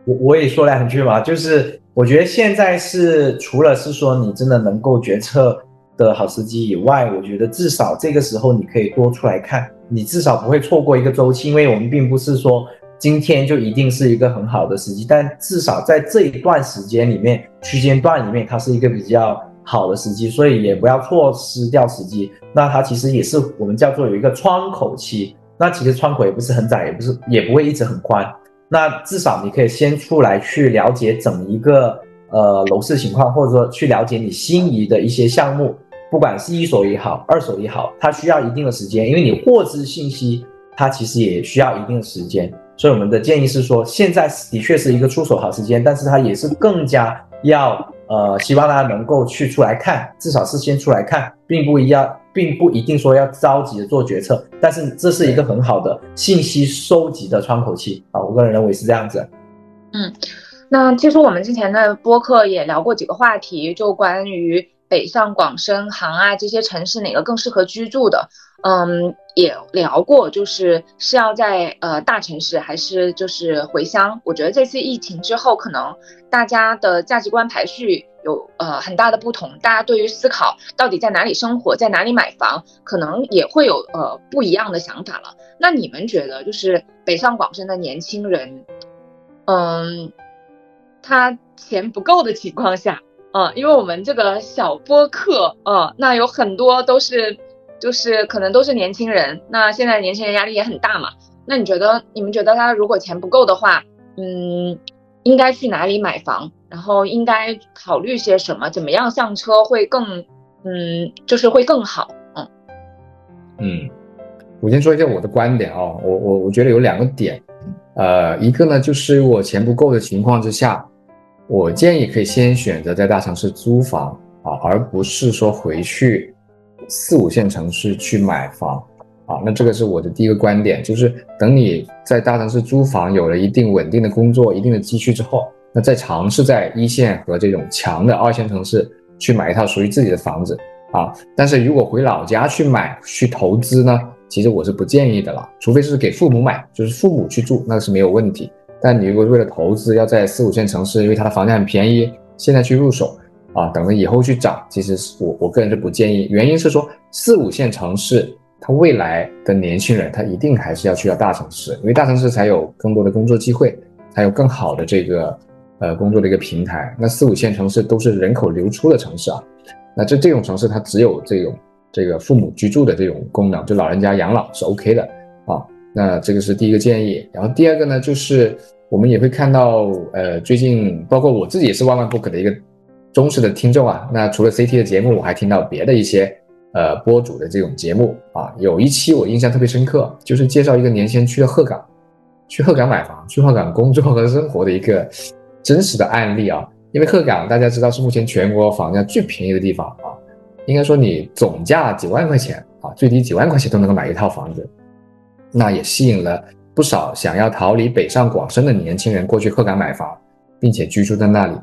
我我也说两句吧，就是我觉得现在是除了是说你真的能够决策的好时机以外，我觉得至少这个时候你可以多出来看，你至少不会错过一个周期，因为我们并不是说。今天就一定是一个很好的时机，但至少在这一段时间里面，区间段里面，它是一个比较好的时机，所以也不要错失掉时机。那它其实也是我们叫做有一个窗口期，那其实窗口也不是很窄，也不是也不会一直很宽。那至少你可以先出来去了解整一个呃楼市情况，或者说去了解你心仪的一些项目，不管是一手也好，二手也好，它需要一定的时间，因为你获知信息，它其实也需要一定的时间。所以我们的建议是说，现在的确是一个出手好时间，但是它也是更加要呃，希望大家能够去出来看，至少是先出来看，并不一样，并不一定说要着急的做决策，但是这是一个很好的信息收集的窗口期啊，我个人认为是这样子。嗯，那其实我们之前的播客也聊过几个话题，就关于北上广深杭啊这些城市哪个更适合居住的。嗯，也聊过，就是是要在呃大城市还是就是回乡？我觉得这次疫情之后，可能大家的价值观排序有呃很大的不同，大家对于思考到底在哪里生活，在哪里买房，可能也会有呃不一样的想法了。那你们觉得，就是北上广深的年轻人，嗯，他钱不够的情况下，嗯，因为我们这个小播客，嗯，那有很多都是。就是可能都是年轻人，那现在年轻人压力也很大嘛。那你觉得，你们觉得他如果钱不够的话，嗯，应该去哪里买房？然后应该考虑些什么？怎么样上车会更，嗯，就是会更好？嗯嗯，我先说一下我的观点啊，我我我觉得有两个点，呃，一个呢就是我钱不够的情况之下，我建议可以先选择在大城市租房啊，而不是说回去。四五线城市去买房啊，那这个是我的第一个观点，就是等你在大城市租房有了一定稳定的工作、一定的积蓄之后，那再尝试在一线和这种强的二线城市去买一套属于自己的房子啊。但是如果回老家去买去投资呢，其实我是不建议的了，除非是给父母买，就是父母去住，那是没有问题。但你如果为了投资要在四五线城市，因为它的房价很便宜，现在去入手。啊，等着以后去涨，其实我我个人是不建议。原因是说，四五线城市，它未来的年轻人，他一定还是要去到大城市，因为大城市才有更多的工作机会，才有更好的这个呃工作的一个平台。那四五线城市都是人口流出的城市啊，那这这种城市它只有这种这个父母居住的这种功能，就老人家养老是 OK 的啊。那这个是第一个建议。然后第二个呢，就是我们也会看到，呃，最近包括我自己也是万万不可的一个。忠实的听众啊，那除了 CT 的节目，我还听到别的一些呃播主的这种节目啊。有一期我印象特别深刻，就是介绍一个年轻人去了鹤岗，去鹤岗买房，去鹤岗工作和生活的一个真实的案例啊。因为鹤岗大家知道是目前全国房价最便宜的地方啊，应该说你总价几万块钱啊，最低几万块钱都能够买一套房子，那也吸引了不少想要逃离北上广深的年轻人过去鹤岗买房，并且居住在那里。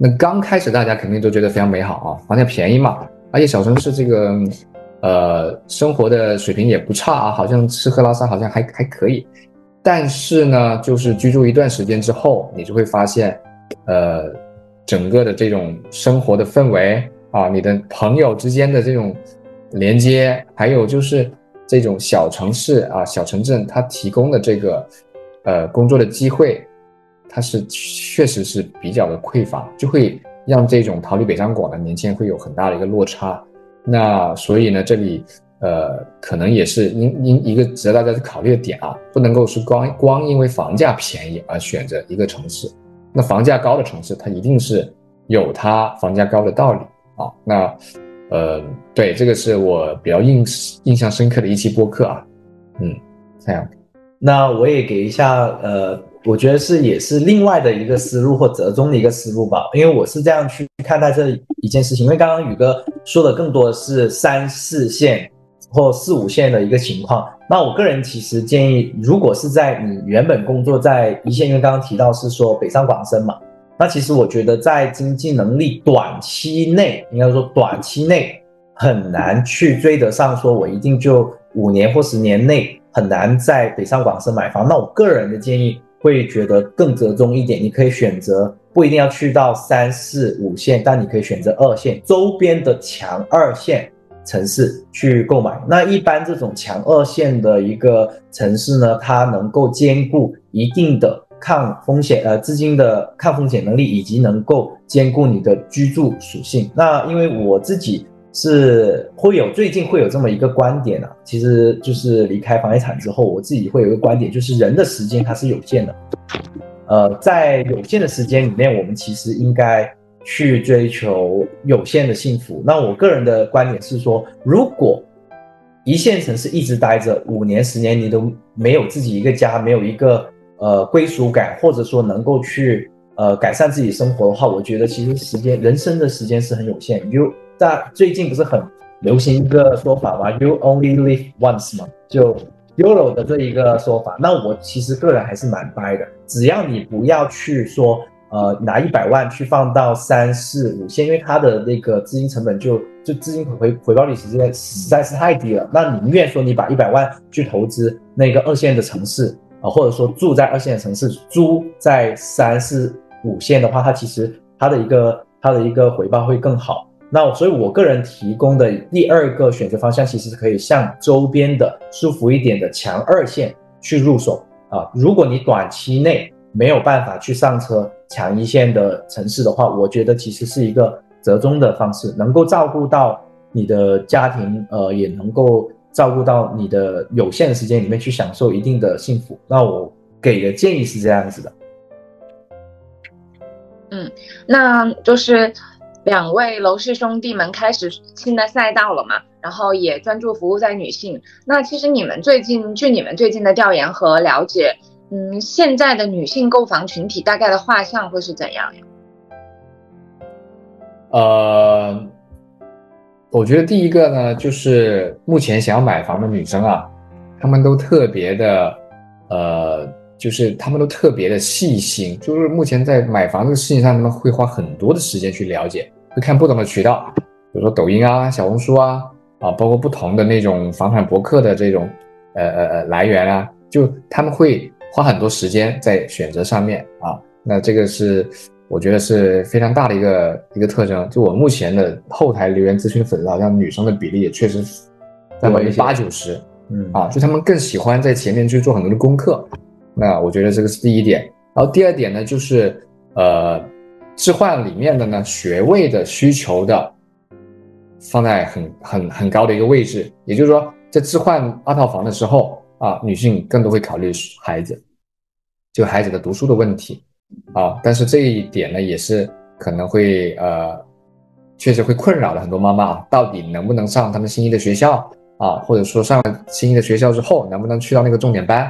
那刚开始大家肯定都觉得非常美好啊，房价便宜嘛，而且小城市这个，呃，生活的水平也不差啊，好像吃喝拉撒好像还还可以。但是呢，就是居住一段时间之后，你就会发现，呃，整个的这种生活的氛围啊，你的朋友之间的这种连接，还有就是这种小城市啊、小城镇它提供的这个，呃，工作的机会。它是确实是比较的匮乏，就会让这种逃离北上广的年轻人会有很大的一个落差。那所以呢，这里呃可能也是因因一个值得大家去考虑的点啊，不能够是光光因为房价便宜而选择一个城市。那房价高的城市，它一定是有它房价高的道理啊。那呃对，这个是我比较印印象深刻的一期播客啊。嗯，这样。那我也给一下呃。我觉得是也是另外的一个思路或折中的一个思路吧，因为我是这样去看待这一件事情。因为刚刚宇哥说的更多的是三四线或四五线的一个情况，那我个人其实建议，如果是在你原本工作在一线，因为刚刚提到是说北上广深嘛，那其实我觉得在经济能力短期内，应该说短期内很难去追得上，说我一定就五年或十年内很难在北上广深买房。那我个人的建议会觉得更折中一点，你可以选择不一定要去到三四五线，但你可以选择二线周边的强二线。城市去购买，那一般这种强二线的一个城市呢，它能够兼顾一定的抗风险呃资金的抗风险能力，以及能够兼顾你的居住属性。那因为我自己是会有最近会有这么一个观点啊，其实就是离开房地产之后，我自己会有一个观点，就是人的时间它是有限的，呃，在有限的时间里面，我们其实应该。去追求有限的幸福。那我个人的观点是说，如果一线城市一直待着五年、十年，你都没有自己一个家，没有一个呃归属感，或者说能够去呃改善自己生活的话，我觉得其实时间人生的时间是很有限。就在最近不是很流行一个说法吗？You only live once 嘛，就 Euro 的这一个说法。那我其实个人还是蛮掰的，只要你不要去说。呃，拿一百万去放到三四五线，因为它的那个资金成本就就资金回回报率实在实在是太低了。那宁愿说你把一百万去投资那个二线的城市啊，或者说住在二线的城市，租在三四五线的话，它其实它的一个它的一个回报会更好。那所以我个人提供的第二个选择方向，其实是可以向周边的舒服一点的强二线去入手啊。如果你短期内没有办法去上车。强一线的城市的话，我觉得其实是一个折中的方式，能够照顾到你的家庭，呃，也能够照顾到你的有限的时间里面去享受一定的幸福。那我给的建议是这样子的。嗯，那就是两位楼市兄弟们开始新的赛道了嘛，然后也专注服务在女性。那其实你们最近，据你们最近的调研和了解。嗯，现在的女性购房群体大概的画像会是怎样呀？呃，我觉得第一个呢，就是目前想要买房的女生啊，她们都特别的，呃，就是她们都特别的细心，就是目前在买房这个事情上，她们会花很多的时间去了解，会看不同的渠道，比如说抖音啊、小红书啊，啊，包括不同的那种房产博客的这种，呃呃呃来源啊，就他们会。花很多时间在选择上面啊，那这个是我觉得是非常大的一个一个特征。就我目前的后台留言咨询粉丝，好像女生的比例也确实在百分之八九十，嗯啊，就他们更喜欢在前面去做很多的功课。那我觉得这个是第一点。然后第二点呢，就是呃，置换里面的呢学位的需求的放在很很很高的一个位置，也就是说在置换二套房的时候。啊，女性更多会考虑孩子，就孩子的读书的问题啊。但是这一点呢，也是可能会呃，确实会困扰了很多妈妈，到底能不能上他们心仪的学校啊？或者说上了心仪的学校之后，能不能去到那个重点班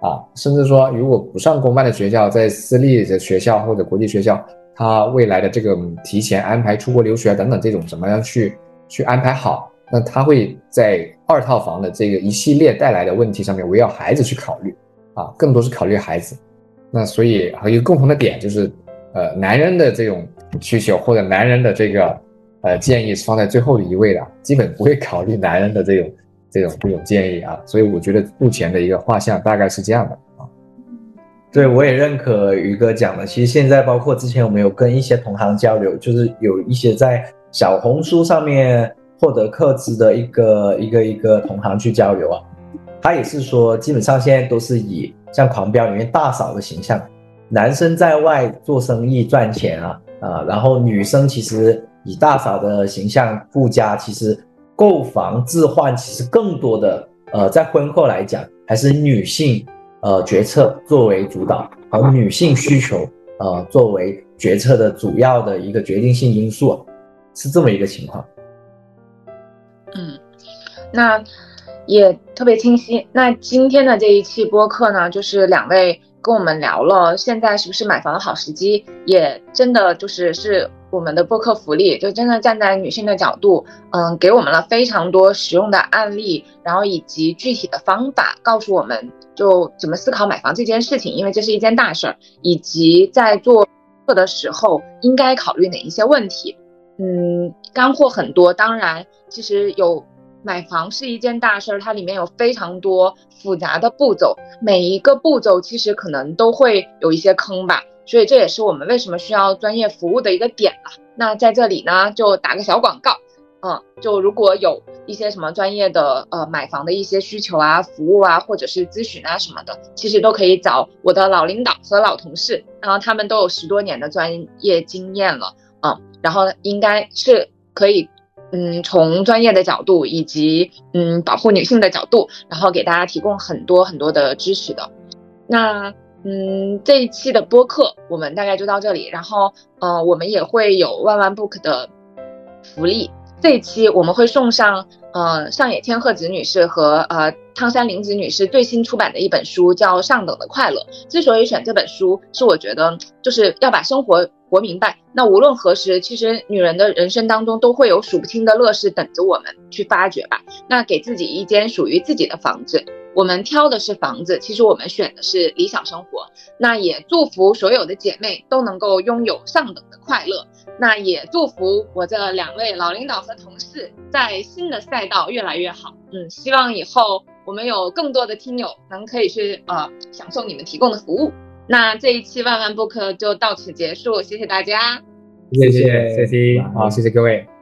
啊？甚至说，如果不上公办的学校，在私立的学校或者国际学校，他未来的这个提前安排出国留学等等这种，怎么样去去安排好？那他会在二套房的这个一系列带来的问题上面围绕孩子去考虑，啊，更多是考虑孩子。那所以还有一个共同的点就是，呃，男人的这种需求或者男人的这个呃建议是放在最后一位的，基本不会考虑男人的这种这种这种建议啊。所以我觉得目前的一个画像大概是这样的。对，我也认可于哥讲的。其实现在包括之前我们有跟一些同行交流，就是有一些在小红书上面。获得客资的一个一个一个同行去交流啊，他也是说，基本上现在都是以像《狂飙》里面大嫂的形象，男生在外做生意赚钱啊啊，然后女生其实以大嫂的形象顾家，其实购房置换其实更多的呃，在婚后来讲，还是女性呃决策作为主导，而女性需求呃作为决策的主要的一个决定性因素，是这么一个情况。嗯，那也特别清晰。那今天的这一期播客呢，就是两位跟我们聊了现在是不是买房的好时机，也真的就是是我们的播客福利，就真的站在女性的角度，嗯，给我们了非常多实用的案例，然后以及具体的方法，告诉我们就怎么思考买房这件事情，因为这是一件大事儿，以及在做的时候应该考虑哪一些问题。嗯，干货很多。当然，其实有买房是一件大事儿，它里面有非常多复杂的步骤，每一个步骤其实可能都会有一些坑吧。所以这也是我们为什么需要专业服务的一个点了。那在这里呢，就打个小广告。嗯，就如果有一些什么专业的呃买房的一些需求啊、服务啊，或者是咨询啊什么的，其实都可以找我的老领导和老同事，然后他们都有十多年的专业经验了，嗯，然后应该是可以，嗯，从专业的角度以及嗯保护女性的角度，然后给大家提供很多很多的支持的。那嗯这一期的播客我们大概就到这里，然后呃我们也会有万万 book 的福利。这一期我们会送上，呃，上野千鹤子女士和呃汤山玲子女士最新出版的一本书，叫《上等的快乐》。之所以选这本书，是我觉得就是要把生活活明白。那无论何时，其实女人的人生当中都会有数不清的乐事等着我们去发掘吧。那给自己一间属于自己的房子。我们挑的是房子，其实我们选的是理想生活。那也祝福所有的姐妹都能够拥有上等的快乐。那也祝福我这两位老领导和同事在新的赛道越来越好。嗯，希望以后我们有更多的听友能可以去呃享受你们提供的服务。那这一期万万不可就到此结束，谢谢大家。谢谢谢谢，好，谢谢各位。